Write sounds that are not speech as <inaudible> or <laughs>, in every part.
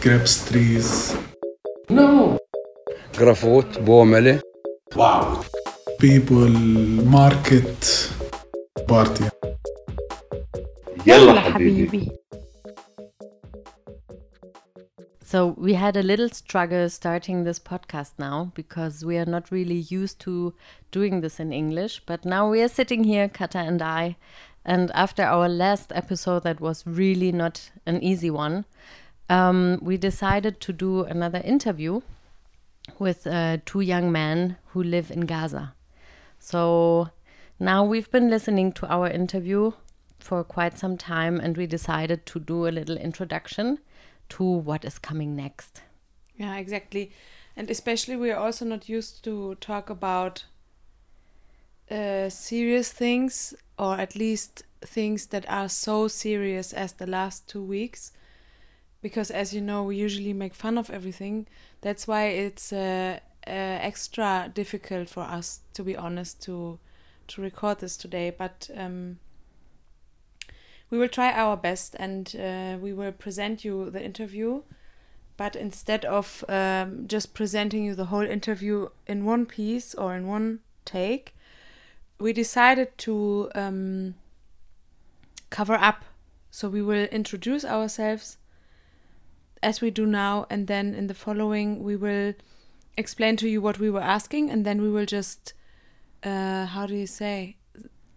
grapes trees. No. Grafot, Bomele. Wow. People, market, party. يلا حبيبي So we had a little struggle starting this podcast now because we are not really used to doing this in English. But now we are sitting here, Kata and I, and after our last episode that was really not an easy one, um, we decided to do another interview with uh, two young men who live in Gaza. So now we've been listening to our interview for quite some time and we decided to do a little introduction to what is coming next. Yeah, exactly. And especially, we are also not used to talk about uh, serious things, or at least things that are so serious as the last two weeks. Because, as you know, we usually make fun of everything. That's why it's uh, uh, extra difficult for us, to be honest, to to record this today. But um, we will try our best and uh, we will present you the interview. But instead of um, just presenting you the whole interview in one piece or in one take, we decided to um, cover up. So we will introduce ourselves as we do now, and then in the following, we will explain to you what we were asking, and then we will just, uh, how do you say,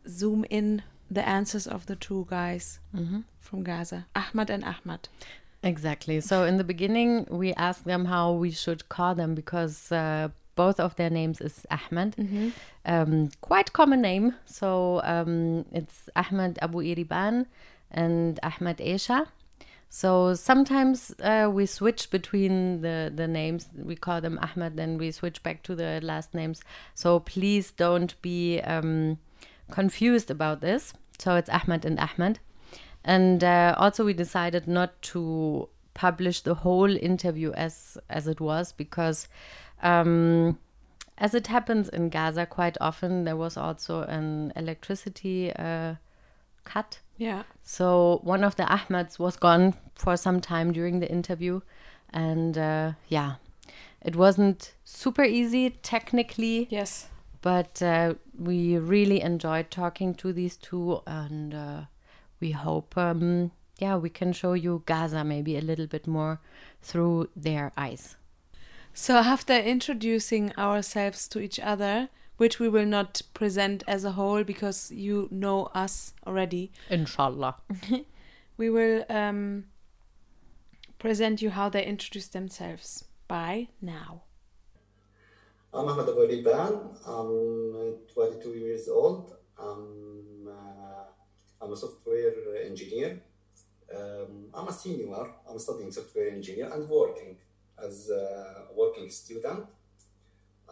zoom in the answers of the two guys from Gaza, Ahmad and Ahmad. Exactly. So in the beginning, we asked them how we should call them because uh, both of their names is Ahmed. Um, quite common name. So um, it's Ahmed Abu Iriban and Ahmed Esha. So sometimes uh, we switch between the, the names. We call them Ahmed, then we switch back to the last names. So please don't be um, confused about this. So it's Ahmed and Ahmed. And uh, also, we decided not to publish the whole interview as as it was because, um, as it happens in Gaza quite often, there was also an electricity uh, cut. Yeah. So one of the Ahmeds was gone for some time during the interview, and uh, yeah, it wasn't super easy technically. Yes. but uh, we really enjoyed talking to these two. And uh, we hope um, yeah we can show you gaza maybe a little bit more through their eyes. So after introducing ourselves to each other, which we will not present as a whole because you know us already, inshallah <laughs> we will um, present you how they introduce themselves by now. I'm Ahmed Abu Riban. I'm 22 years old. I'm, uh, I'm a software engineer. Um, I'm a senior. I'm studying software engineer and working as a working student.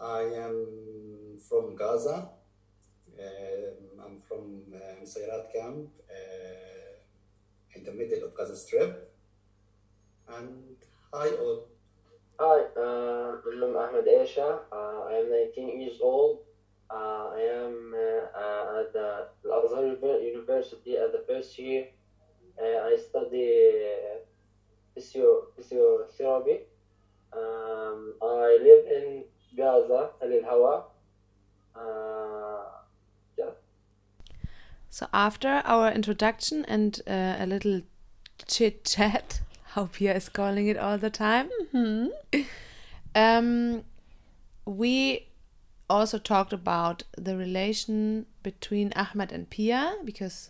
I am from Gaza. Um, I'm from uh, Sayrat camp uh, in the middle of Gaza Strip. And hi all. Hi, uh, I'm Ahmed Esha. Uh, I am 19 years old. Uh, I am uh, uh, at the Al Azhar University at the first year. Uh, I study physio- physiotherapy. Um, I live in Gaza, Al Hawa. Uh, yeah. So after our introduction and uh, a little chit chat, how Pia is calling it all the time, <laughs> um, we also talked about the relation between Ahmed and Pia because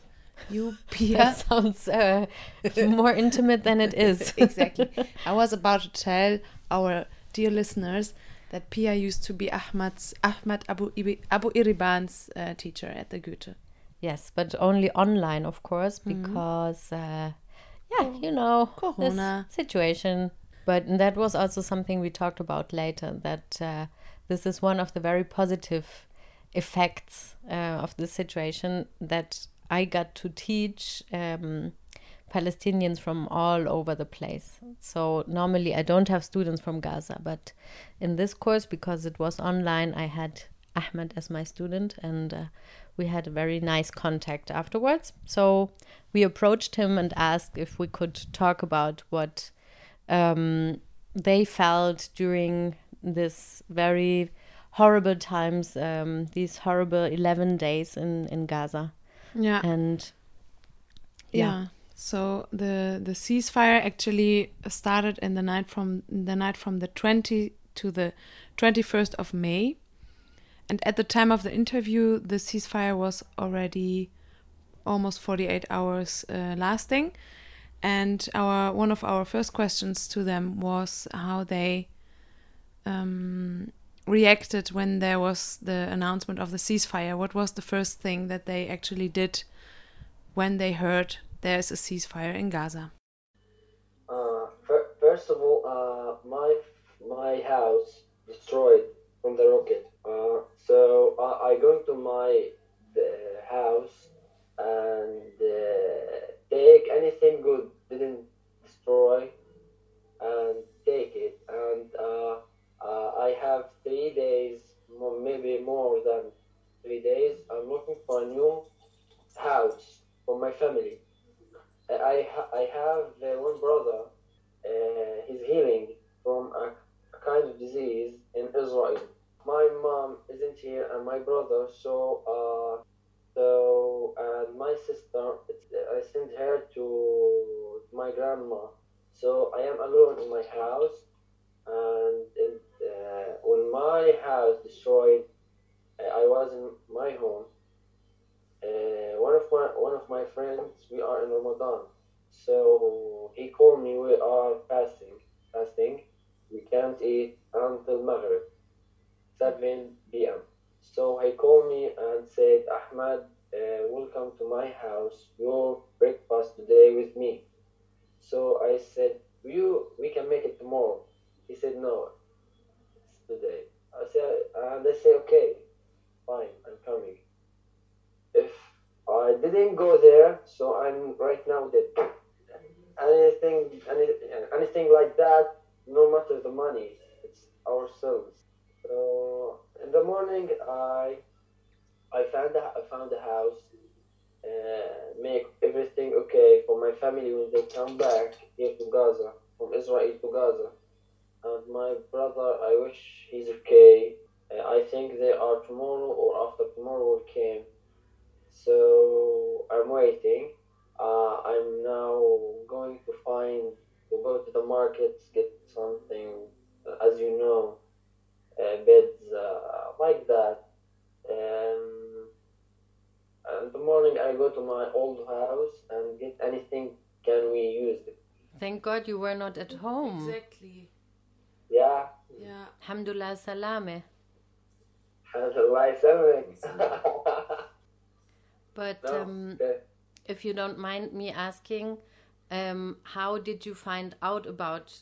you, <laughs> Pia, that sounds uh, <laughs> more intimate than it is exactly. I was about to tell our dear listeners that Pia used to be Ahmad's Ahmad Abu Ibi, Abu Iriban's uh, teacher at the Goethe. yes but only online of course because uh, yeah you know Corona. this situation but that was also something we talked about later that uh, this is one of the very positive effects uh, of the situation that I got to teach um, Palestinians from all over the place. So normally I don't have students from Gaza, but in this course, because it was online, I had Ahmed as my student, and uh, we had a very nice contact afterwards. So we approached him and asked if we could talk about what um, they felt during this very horrible times, um, these horrible 11 days in, in Gaza. Yeah. And yeah. So the the ceasefire actually started in the night from the night from the 20 to the 21st of May. And at the time of the interview, the ceasefire was already almost 48 hours uh, lasting. And our one of our first questions to them was how they um, reacted when there was the announcement of the ceasefire. What was the first thing that they actually did when they heard there's a ceasefire in Gaza? Uh, first of all, uh, my my house destroyed from the rocket. Uh, so I, I go to my the house and uh, take anything good didn't destroy and take it and uh, uh, I have three days maybe more than three days I'm looking for a new house for my family I, ha- I have uh, one brother uh, he's healing from a, a kind of disease in Israel. My mom isn't here and my brother so uh, so and my sister I sent her to my grandma. So I am alone in my house and in, uh, when my house destroyed I was in my home one of my friends we are in Ramadan so he called me we are fasting fasting we can't eat until Maghrib 7 p.m. So he called me and said, Ahmad, uh, welcome to my house. Your breakfast today with me. So I said, you, we can make it tomorrow. He said, no, it's today. I said, and I said, okay, fine, I'm coming. If I didn't go there, so I'm right now dead. Anything, any, anything like that, no matter the money, it's ourselves. So in the morning, I I found a, I found a house, uh, make everything okay for my family when they come back here to Gaza from Israel to Gaza. And my brother, I wish he's okay. Uh, I think they are tomorrow or after tomorrow came. So I'm waiting. Uh, I'm now going to find to go to the markets, get something, uh, as you know, uh, beds uh, like that. Um, in the morning, I go to my old house and get anything can we use. It. Thank God you were not at home. Exactly. Yeah. Yeah. Alhamdulillah salame. Alhamdulillah salame. <laughs> But No, um, if you don't mind me asking, um, how did you find out about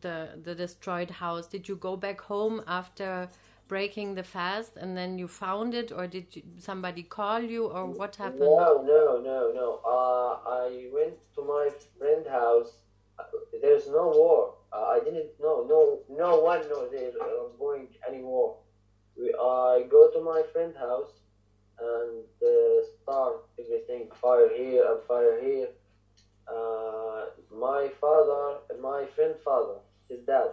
the the destroyed house? Did you go back home after breaking the fast and then you found it, or did you, somebody call you, or what happened? No, no, no, no. Uh, I went to my friend's house. Uh, There's no war. Uh, I didn't know. No, no one knows there uh, going any war. We, I go to my friend's house start everything. Fire here and fire here. Uh, my father, and my friend father, his dad.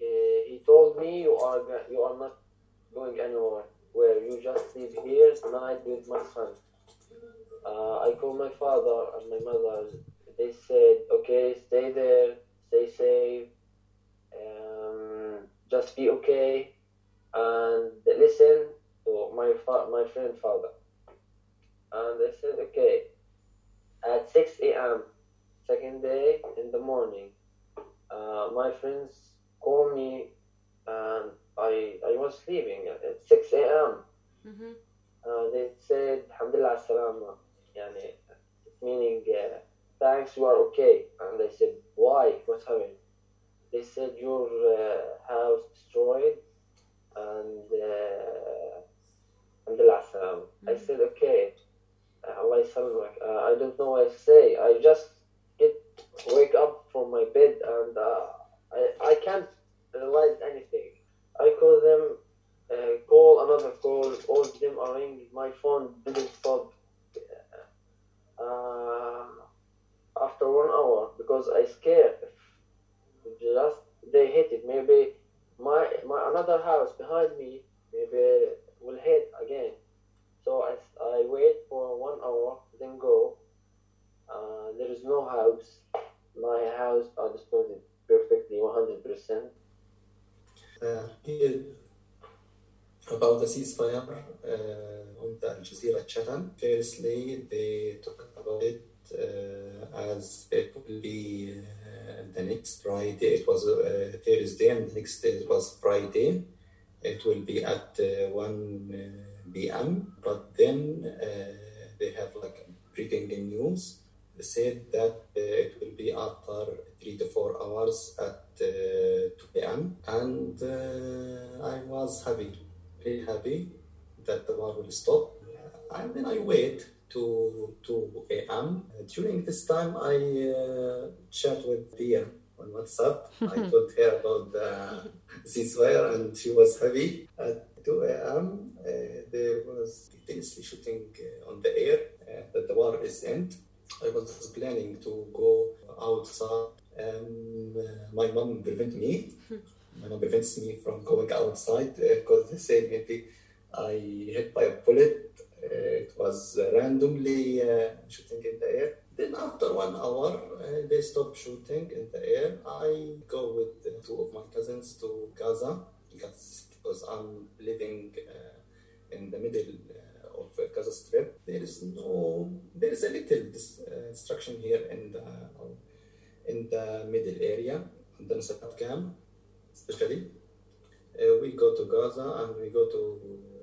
Uh, he told me you are you are not going anywhere. Where you just live here tonight with my son. Uh, I called my father and my mother. They said, "Okay, stay there, stay safe, um, just be okay, and listen to my fa- my friend father." And I said, "Okay." At 6 a.m., second day in the morning, uh, my friends called me and I, I was sleeping at 6 a.m. Mm-hmm. Uh, they said, Alhamdulillah salama, yani, meaning uh, thanks, you are okay. And I said, why? What happened? They said, your uh, house destroyed and uh, Alhamdulillah salam. I said, okay. Uh, Allah yasalmak. Uh, I don't know what to say. I just get wake up from my bed and uh, I, I can't realize anything. I call them, uh, call another call, all of them are ringing. My phone didn't stop. Uh, after one hour because I scared. Just they hit it. Maybe my my another house behind me maybe will hit again. So I, I wait for one hour, then go. Uh, there is no house. My house are destroyed perfectly, 100%. Uh, about the ceasefire uh, on the Al Jazeera channel. Firstly, they talk about it uh, as it will be uh, the next Friday. It was uh, Thursday, and the next day it was Friday. It will be at uh, 1 p.m. But then they have like breaking news. They said that it will be after three to four hours at uh, 2 p.m. And uh, I was happy, very happy that the war will stop. And then I wait to 2 a.m. During this time, I uh, chat with Pia on WhatsApp. I <laughs> told her about the ceasefire, and she was happy. At 2 a.m., uh, there was intensely shooting uh, on the air uh, that the war is end. I was planning to go outside. Um, my mom prevented me. my mom prevents me from going outside because they said maybe I hit by a bullet it was randomly uh, shooting in the air. Then after one hour, uh, they stopped shooting in the air. I go with two of my cousins to Gaza because, because I'm living uh, in the middle of Gaza Strip. There is no, there is a little destruction here in the in the middle area, in the Nuseirat camp, especially. Uh, we go to Gaza and we go to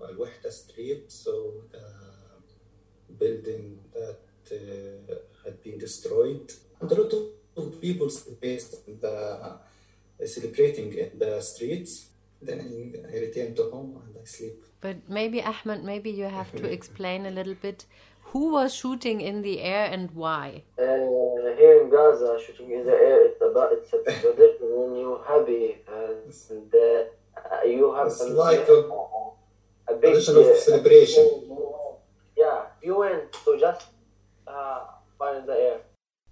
Al Wahda Street, so the building that uh, had been destroyed. And a lot of people based the uh, celebrating in the streets. Then I, I return to home and I sleep. But maybe Ahmed, maybe you have to explain a little bit who was shooting in the air and why. Uh, here in Gaza, shooting in the air, it's about it's a tradition <laughs> when you're happy and uh, you have it's a, like a, a big tradition of celebration. Yeah, you went to just uh, fire in the air.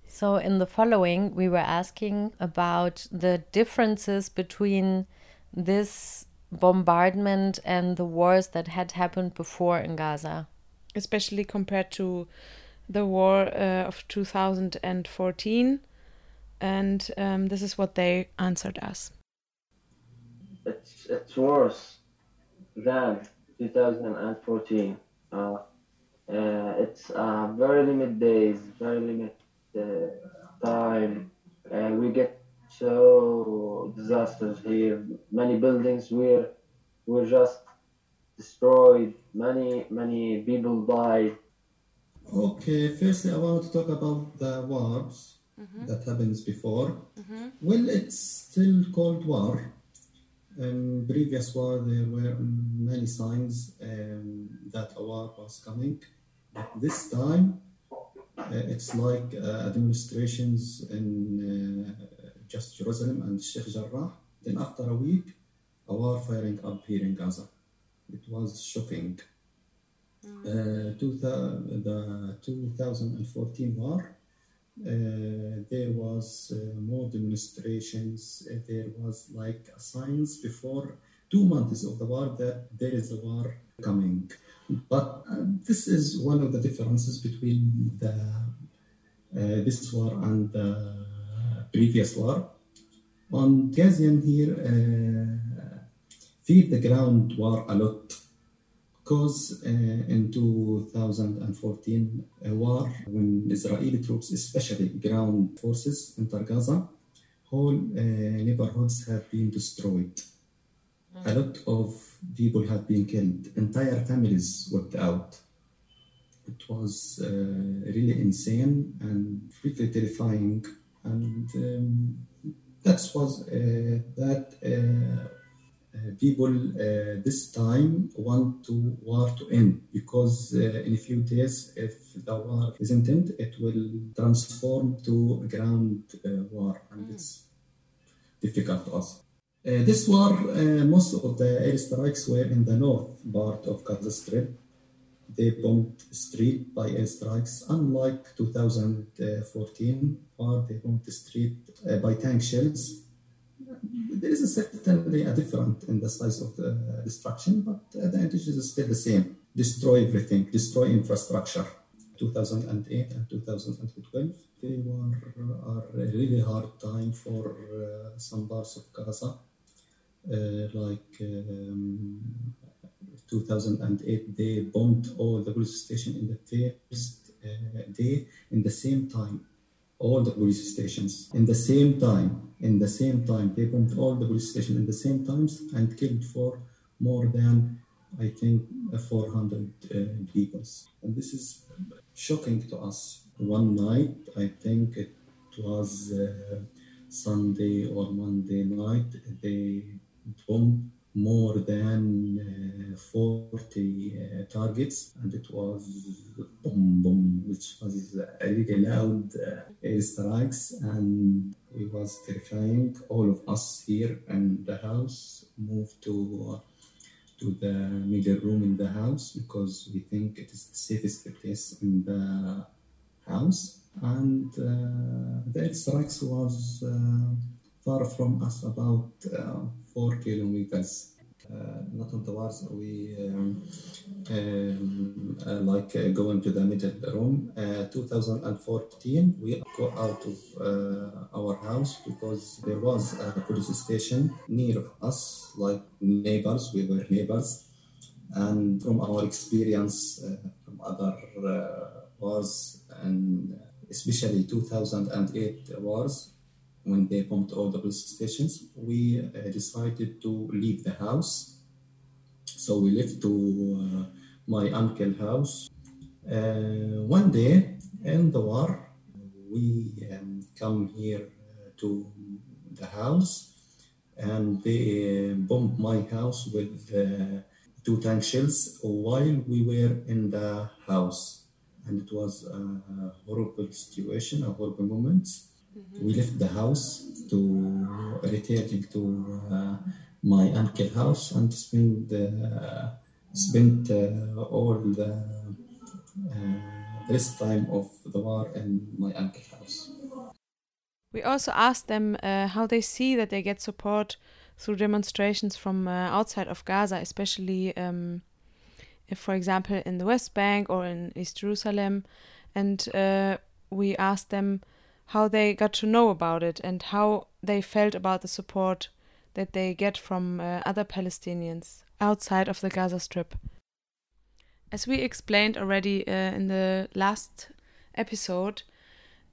So, in the following, we were asking about the differences between this bombardment and the wars that had happened before in Gaza. Especially compared to the war uh, of 2014. And um, this is what they answered us. It's, it's worse than 2014. Uh, uh, it's uh, very limited days, very limited uh, time. And we get so disasters here. Many buildings were were just destroyed. Many many people died. Okay, firstly, I want to talk about the wars that happens before. Well, it's still called war. In previous war, there were many signs um, that a war was coming. But this time, uh, it's like uh, demonstrations in uh, just Jerusalem and Sheikh Jarrah. Then after a week, a war firing up here in Gaza. It was shocking. Uh, two thou- the 2014 war, uh, there was uh, more demonstrations. Uh, there was like signs before two months of the war that there is a war coming. But uh, this is one of the differences between the uh, this war and the previous war. On Gazian here, uh, feed the ground war a lot because uh, in 2014 a war when Israeli troops, especially ground forces, enter Gaza, whole uh, neighborhoods have been destroyed. A lot of people have been killed. Entire families wiped out. It was uh, really insane and really terrifying, and um, that was uh, that. Uh, uh, people uh, this time want to war to end because uh, in a few days if the war isn't end it will transform to ground uh, war. And it's difficult to us. Uh, this war uh, most of the airstrikes were in the north part of gaza strip they bombed street by airstrikes unlike 2014 where they bombed the street by tank shells there is a certainly a difference in the size of the destruction, but uh, the intention is still the same. Destroy everything, destroy infrastructure. 2008 and 2012, they were a really hard time for uh, some parts of Gaza. Uh, like um, 2008, they bombed all the police station in the first uh, day in the same time all the police stations in the same time. In the same time, they bombed all the police stations in the same times and killed for more than I think 400 uh, people. And this is shocking to us. One night, I think it was uh, Sunday or Monday night, they bombed more than uh, 40 uh, targets and it was boom boom which was a really loud uh, airstrikes and it was terrifying. All of us here in the house moved to to the middle room in the house because we think it is the safest place in the house. And uh, the airstrikes was uh, far from us about uh, four kilometers. Uh, not on the wars, we um, um, uh, like uh, go into the middle room. 2014, we go out of our house because there was a police station near us, like neighbors, we were neighbors. And from our experience from other wars, and especially 2008 wars, when they bombed all the police stations, we uh, decided to leave the house. So we left to uh, my uncle's house. Uh, one day in the war, we um, come here uh, to the house and they bombed my house with uh, two tank shells while we were in the house. And it was a horrible situation, a horrible moment. We left the house to returning to uh, my uncle's house and spend uh, spent uh, all the uh, rest time of the war in my uncle's house. We also asked them uh, how they see that they get support through demonstrations from uh, outside of Gaza, especially um, for example, in the West Bank or in East Jerusalem. And we asked them how they got to know about it and how they felt about the support that they get from uh, other Palestinians outside of the Gaza Strip. As we explained already uh, in the last episode,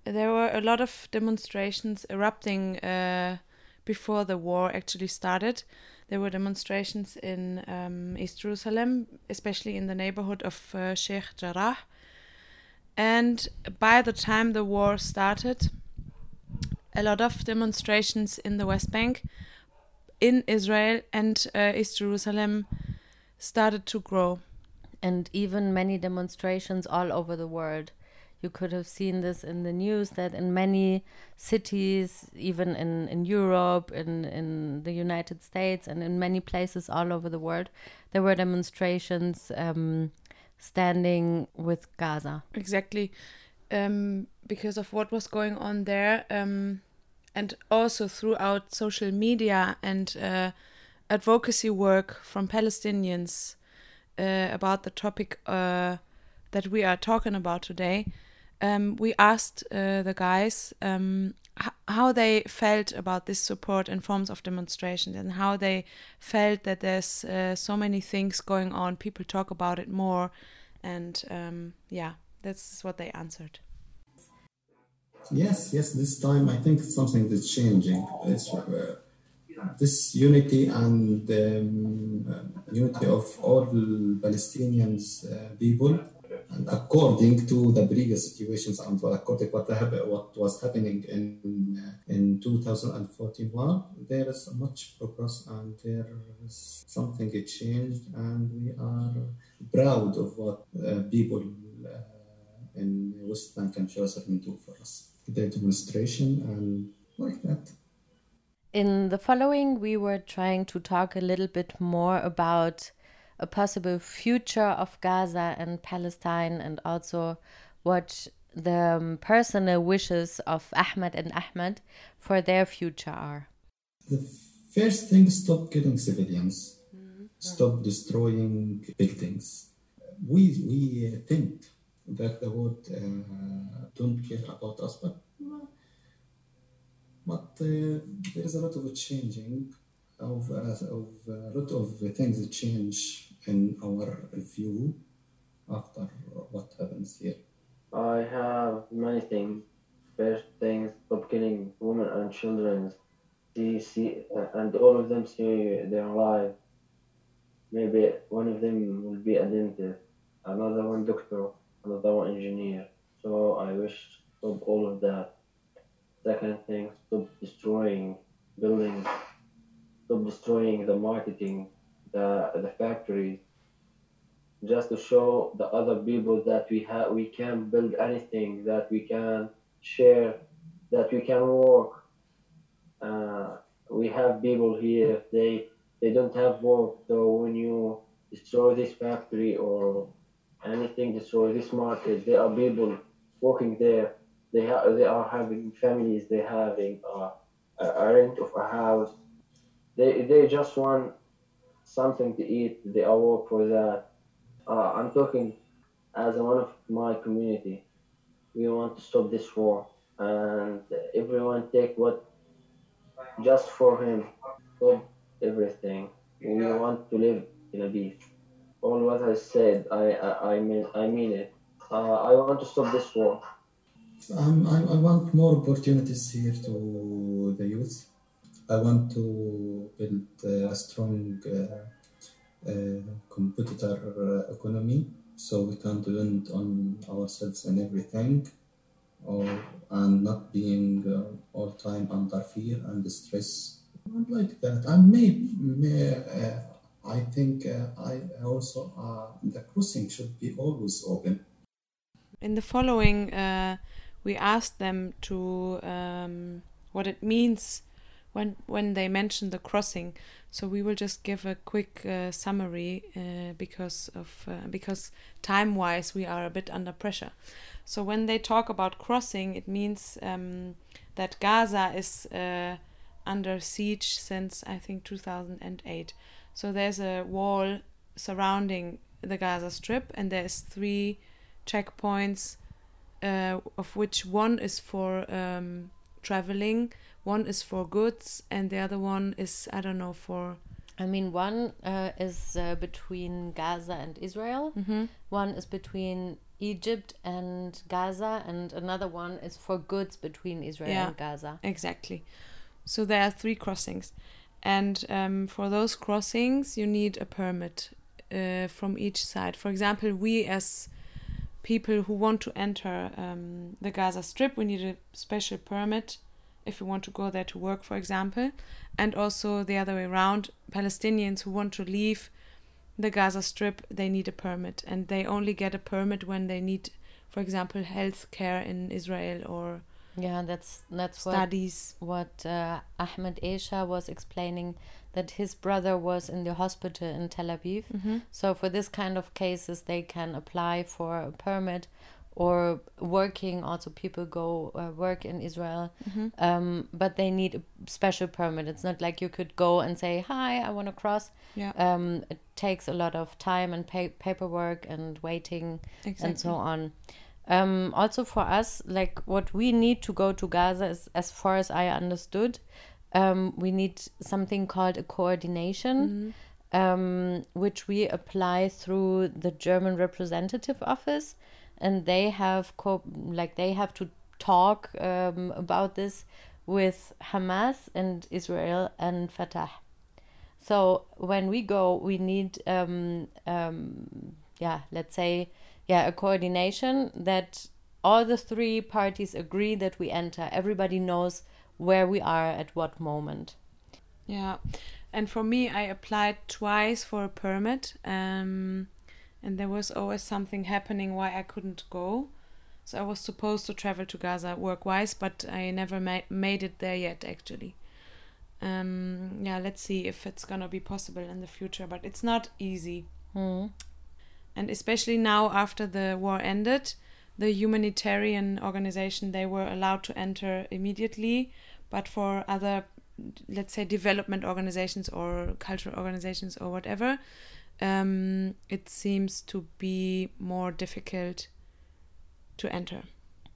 there were a lot of demonstrations erupting uh, before the war actually started. There were demonstrations in um, East Jerusalem, especially in the neighborhood of uh, Sheikh Jarrah, and by the time the war started, a lot of demonstrations in the West Bank, in Israel and uh, East Jerusalem started to grow. And even many demonstrations all over the world. You could have seen this in the news that in many cities, even in, in Europe, in, in the United States, and in many places all over the world, there were demonstrations um, standing with Gaza. Exactly. Um, because of what was going on there, um, and also throughout social media and uh, advocacy work from Palestinians uh, about the topic uh, that we are talking about today, um, we asked uh, the guys um, how they felt about this support in forms of demonstrations and how they felt that there's uh, so many things going on. People talk about it more, and um, yeah, that's what they answered. Yes, yes. This time, I think something is changing. It's, uh, this unity and um, unity of all Palestinians uh, people and according to the previous situations and according what, what was happening in in 2041, there is much progress and there is something changed, and we are proud of what uh, people uh, in West Bank and Jerusalem do for us. The demonstration and like that. In the following, we were trying to talk a little bit more about a possible future of Gaza and Palestine, and also what the um, personal wishes of Ahmed and Ahmed for their future are. The first thing, stop killing civilians. Stop destroying buildings. We we think that the world uh, don't care about us, but but uh, there is a lot of changing of, uh, of a lot of things that change in our view after what happens here. I have many things. First things, stop killing women and children. See, see, uh, and all of them see they're alive. Maybe one of them will be a dentist, another one doctor, another one engineer. So I wish to stop all of that. Second thing, stop destroying buildings, stop destroying the marketing, the the factories, just to show the other people that we have we can build anything, that we can share, that we can work. Uh, we have people here, they they don't have work, so when you destroy this factory or anything, destroy this market, there are people working there. They ha- they are having families, they having uh, a, a rent of a house. They they just want something to eat. They are work for that. Uh, I'm talking as one of my community. We want to stop this war, and everyone take what just for him. Stop everything. We want to live in a peace. All what I said, I I, I mean I mean it. Uh, I want to stop this war. Um, I, I want more opportunities here to the youth. I want to build a strong uh, uh, competitor uh, economy so we can depend on ourselves and everything or and not being all time under fear and stress. And like that. And may, may I think uh, I also uh, the crossing should be always open. In the following, uh, we asked them to um, what it means when when they mention the crossing. So we will just give a quick uh, summary uh, because of uh, because time wise we are a bit under pressure. So when they talk about crossing, it means um, that Gaza is uh, under siege since I think 2008. So there's a wall surrounding the Gaza Strip, and there's three checkpoints, uh, of which one is for um, traveling, one is for goods, and the other one is I don't know for I mean, one uh, is uh, between Gaza and Israel. One is between Egypt and Gaza, and another one is for goods between Israel Yeah. and Gaza. Exactly. So there are three crossings. And um, for those crossings, you need a permit uh, from each side. For example, we as people who want to enter um, the Gaza Strip, we need a special permit if you want to go there to work, for example. And also the other way around, Palestinians who want to leave the Gaza Strip, they need a permit. And they only get a permit when they need, for example, health care in Israel or Yeah, that's that's what studies. what uh, Ahmed Esha was explaining that his brother was in the hospital in Tel Aviv. So for this kind of cases, they can apply for a permit or working. Also, people go uh, work in Israel, um, but they need a special permit. It's not like you could go and say, "Hi, I want to cross." Yeah. Um, it takes a lot of time and pa- paperwork and waiting and so on. Um, also for us, like what we need to go to Gaza is, as far as I understood, um, we need something called a coordination, um, which we apply through the German representative office, and they have co- like they have to talk um, about this with Hamas and Israel and Fatah. So when we go, we need, um, um, yeah, let's say, yeah, a coordination that all the three parties agree that we enter. Everybody knows where we are at what moment. Yeah, and for me, I applied twice for a permit, um, and there was always something happening why I couldn't go. So I was supposed to travel to Gaza work-wise, but I never ma- made it there yet, actually. Um, yeah, let's see if it's gonna be possible in the future, but it's not easy. And especially now, after the war ended, the humanitarian organization they were allowed to enter immediately, but for other let's say development organizations or cultural organizations or whatever, um, it seems to be more difficult to enter.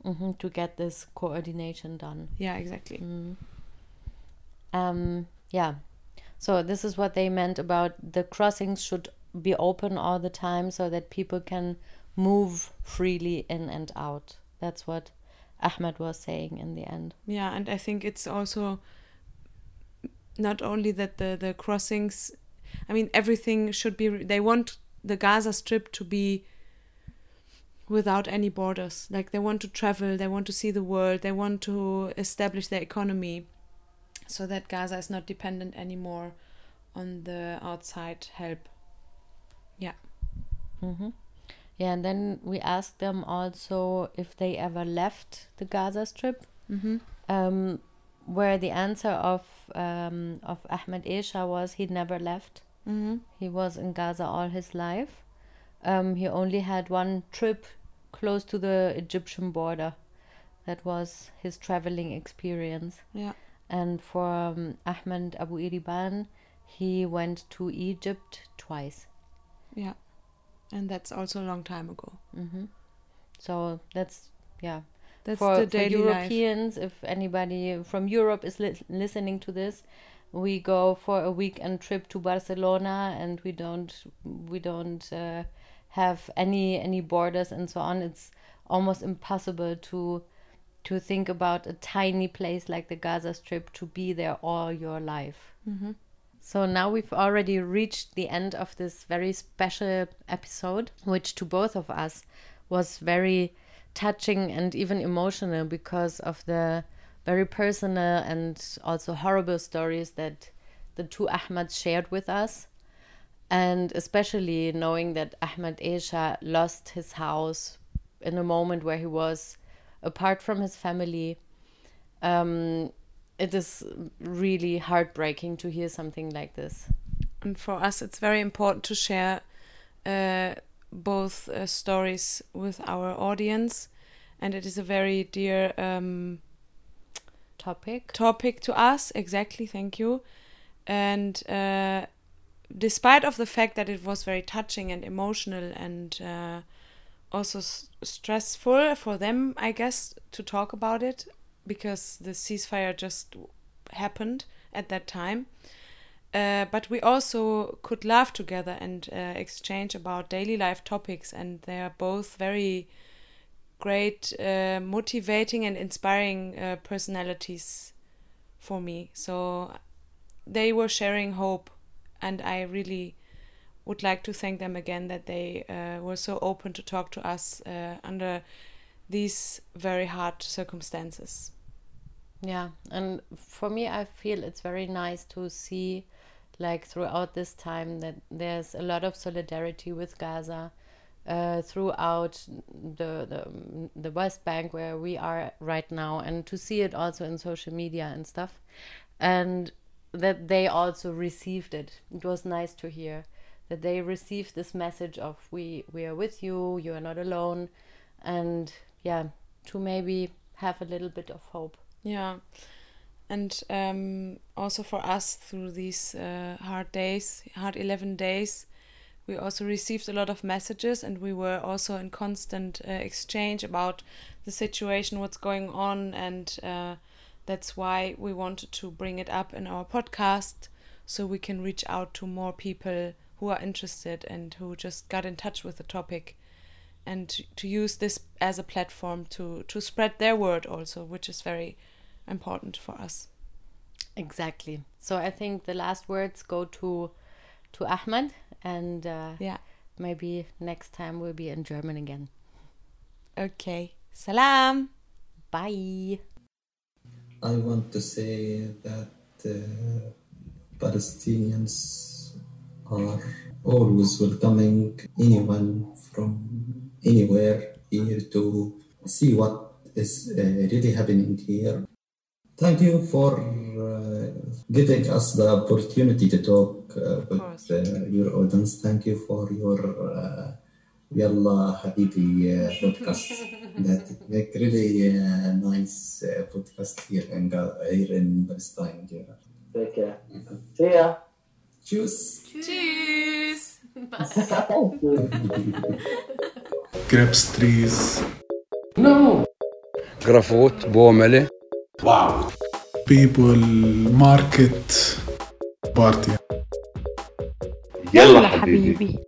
hmm to get this coordination done. Yeah, exactly. Um, yeah. So this is what they meant about the crossings should be open all the time so that people can move freely in and out. That's what Ahmed was saying in the end. Yeah, and I think it's also not only that the the crossings. I mean, everything should be. They want the Gaza Strip to be without any borders. Like they want to travel, they want to see the world, they want to establish their economy, so that Gaza is not dependent anymore on the outside help. Yeah. Yeah, and then we asked them also if they ever left the Gaza Strip. Mm-hmm. Um, where the answer of um, of Ahmed Isha was he never left. Mm-hmm. He was in Gaza all his life. Um, he only had one trip close to the Egyptian border. That was his traveling experience. Yeah. And for um, Ahmed Abu Iriban, he went to Egypt twice. Yeah. And that's also a long time ago. So that's yeah. That's for, the for daily life. Europeans, if anybody from Europe is li- listening to this, we go for a weekend trip to Barcelona, and we don't we don't uh, have any any borders and so on. It's almost impossible to to think about a tiny place like the Gaza Strip to be there all your life. So now we've already reached the end of this very special episode, which to both of us was very touching and even emotional because of the very personal and also horrible stories that the two Ahmads shared with us. And especially knowing that Ahmad Esha lost his house in a moment where he was apart from his family. Um, it is really heartbreaking to hear something like this. and for us it's very important to share uh, both uh, stories with our audience and it is a very dear um, Topic. topic to us exactly thank you and uh, despite of the fact that it was very touching and emotional and uh, also s- stressful for them i guess to talk about it because the ceasefire just happened at that time uh, but we also could laugh together and uh, exchange about daily life topics and they are both very great uh, motivating and inspiring uh, personalities for me. So they were sharing hope and i really would like to thank them again that they uh, were so open to talk to us uh, under these very hard circumstances. Yeah, and for me, I feel it's very nice to see, like throughout this time, that there's a lot of solidarity with Gaza, uh, throughout the, the the West Bank where we are right now, and to see it also in social media and stuff, and that they also received it. It was nice to hear that they received this message of we we are with you, you are not alone, and yeah, to maybe have a little bit of hope. Yeah, and um, also for us through these uh, hard days, hard 11 days, we also received a lot of messages and we were also in constant uh, exchange about the situation, what's going on, and uh, that's why we wanted to bring it up in our podcast so we can reach out to more people who are interested and who just got in touch with the topic and to, to use this as a platform to to spread their word also which is very important for us Exactly. So I think the last words go to to Ahmed, and uh, yeah maybe next time we'll be in German again. okay salam Bye. I want to say that uh, Palestinians are always welcoming anyone from anywhere here to see what is uh, really happening here. Thank you for uh, giving us the opportunity to talk with uh, uh, your audience. Thank you for your uh, Yalla Habibi uh, podcast <laughs> that make really uh, nice uh, podcast here in, here in Palestine. Yeah. Take care. Mm-hmm. See ya. Cheers. Cheers. <laughs> Grapes trees. No. Grafot, Bomele. Wow. People, market, party. يلا, حبيبي, حبيبي.